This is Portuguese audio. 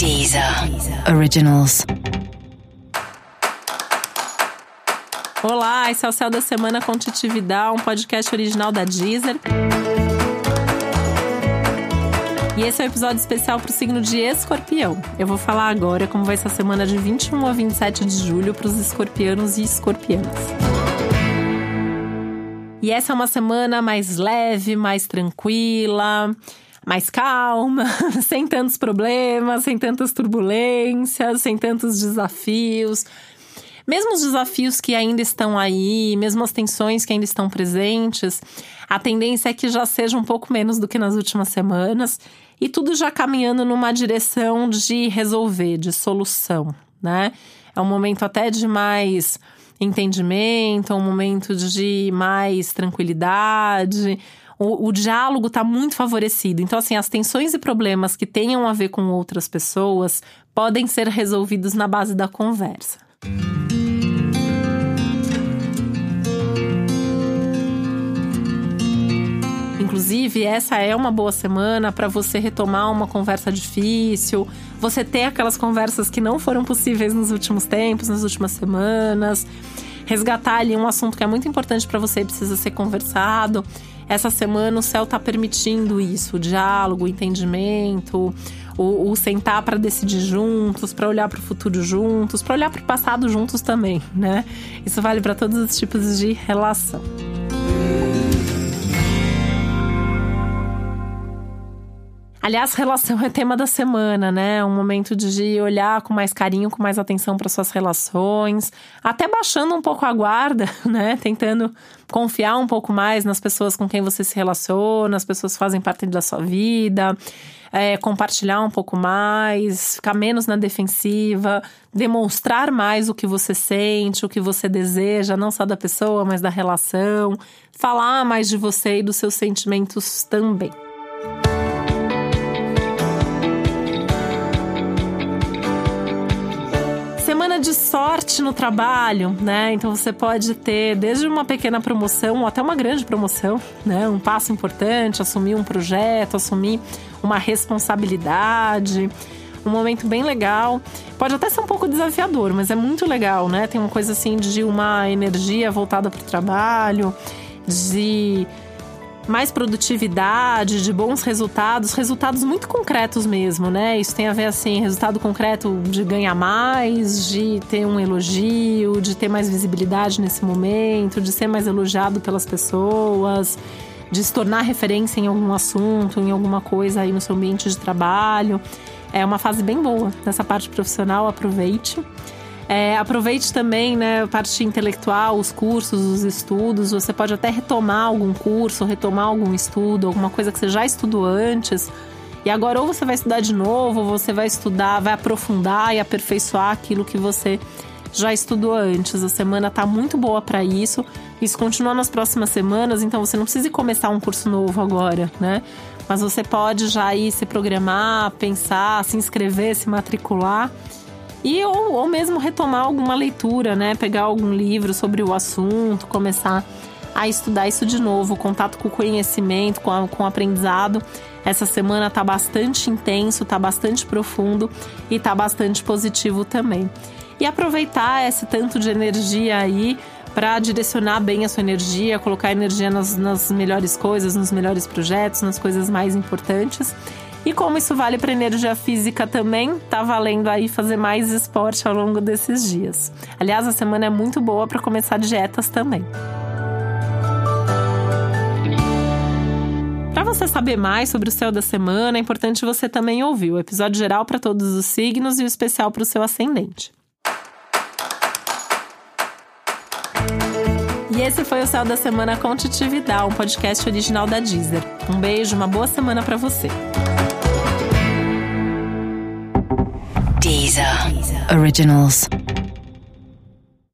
Deezer Originals. Olá, esse é o Céu da Semana com Titividade, um podcast original da Deezer. E esse é um episódio especial para o signo de Escorpião. Eu vou falar agora como vai ser a semana de 21 a 27 de julho para os escorpianos e escorpianas. E essa é uma semana mais leve, mais tranquila mais calma, sem tantos problemas, sem tantas turbulências, sem tantos desafios. Mesmo os desafios que ainda estão aí, mesmo as tensões que ainda estão presentes, a tendência é que já seja um pouco menos do que nas últimas semanas e tudo já caminhando numa direção de resolver, de solução, né? É um momento até de mais entendimento, é um momento de mais tranquilidade, o, o diálogo está muito favorecido. Então, assim, as tensões e problemas que tenham a ver com outras pessoas podem ser resolvidos na base da conversa. Inclusive, essa é uma boa semana para você retomar uma conversa difícil, você ter aquelas conversas que não foram possíveis nos últimos tempos, nas últimas semanas, resgatar ali um assunto que é muito importante para você e precisa ser conversado. Essa semana o céu está permitindo isso, o diálogo, o entendimento, o, o sentar para decidir juntos, para olhar para o futuro juntos, para olhar para o passado juntos também, né? Isso vale para todos os tipos de relação. Aliás, relação é tema da semana, né? Um momento de olhar com mais carinho, com mais atenção para suas relações, até baixando um pouco a guarda, né? Tentando confiar um pouco mais nas pessoas com quem você se relaciona, as pessoas que fazem parte da sua vida, é, compartilhar um pouco mais, ficar menos na defensiva, demonstrar mais o que você sente, o que você deseja, não só da pessoa, mas da relação, falar mais de você e dos seus sentimentos também. De sorte no trabalho, né? Então você pode ter desde uma pequena promoção até uma grande promoção, né? Um passo importante, assumir um projeto, assumir uma responsabilidade. Um momento bem legal. Pode até ser um pouco desafiador, mas é muito legal, né? Tem uma coisa assim de uma energia voltada para o trabalho, de mais produtividade, de bons resultados, resultados muito concretos mesmo, né? Isso tem a ver, assim, resultado concreto de ganhar mais, de ter um elogio, de ter mais visibilidade nesse momento, de ser mais elogiado pelas pessoas, de se tornar referência em algum assunto, em alguma coisa aí no seu ambiente de trabalho. É uma fase bem boa nessa parte profissional, aproveite. É, aproveite também, né, a parte intelectual, os cursos, os estudos. Você pode até retomar algum curso, retomar algum estudo, alguma coisa que você já estudou antes. E agora ou você vai estudar de novo, ou você vai estudar, vai aprofundar e aperfeiçoar aquilo que você já estudou antes. A semana tá muito boa para isso. Isso continua nas próximas semanas, então você não precisa começar um curso novo agora, né? Mas você pode já ir se programar, pensar, se inscrever, se matricular e ou, ou mesmo retomar alguma leitura, né? Pegar algum livro sobre o assunto, começar a estudar isso de novo. Contato com o conhecimento, com, a, com o aprendizado. Essa semana tá bastante intenso, tá bastante profundo e tá bastante positivo também. E aproveitar esse tanto de energia aí para direcionar bem a sua energia, colocar energia nas, nas melhores coisas, nos melhores projetos, nas coisas mais importantes e como isso vale para energia física também, tá valendo aí fazer mais esporte ao longo desses dias. Aliás, a semana é muito boa para começar dietas também. Para você saber mais sobre o céu da semana, é importante você também ouvir o episódio geral para todos os signos e o especial para o seu ascendente. E esse foi o Céu da Semana com Titividade, um podcast original da Deezer. Um beijo, uma boa semana para você. Deezer. Originals.